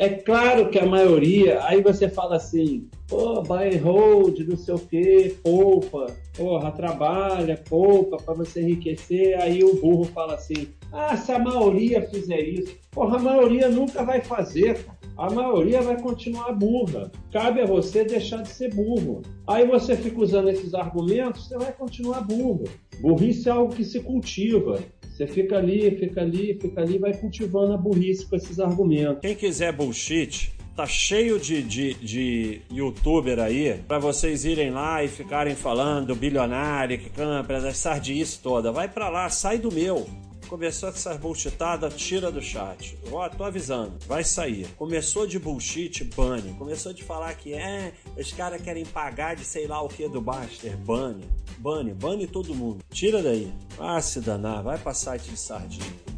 É claro que a maioria, aí você fala assim, pô, buy and hold, não sei o quê, poupa, porra, trabalha, poupa para você enriquecer. Aí o burro fala assim, ah, se a maioria fizer isso, porra, a maioria nunca vai fazer. A maioria vai continuar burra. Cabe a você deixar de ser burro. Aí você fica usando esses argumentos, você vai continuar burro. Burrice é algo que se cultiva. Você fica ali, fica ali, fica ali, vai cultivando a burrice com esses argumentos. Quem quiser bullshit, tá cheio de, de, de youtuber aí para vocês irem lá e ficarem falando bilionário, que compra, das sardices toda. Vai para lá, sai do meu. Começou com essas bullshitadas, tira do chat. Ó, tô avisando, vai sair. Começou de bullshit, bane. Começou de falar que é, os caras querem pagar de sei lá o que do Baster, bane. Bane, bane todo mundo. Tira daí. Ah, se danar, vai pra site de sardinha.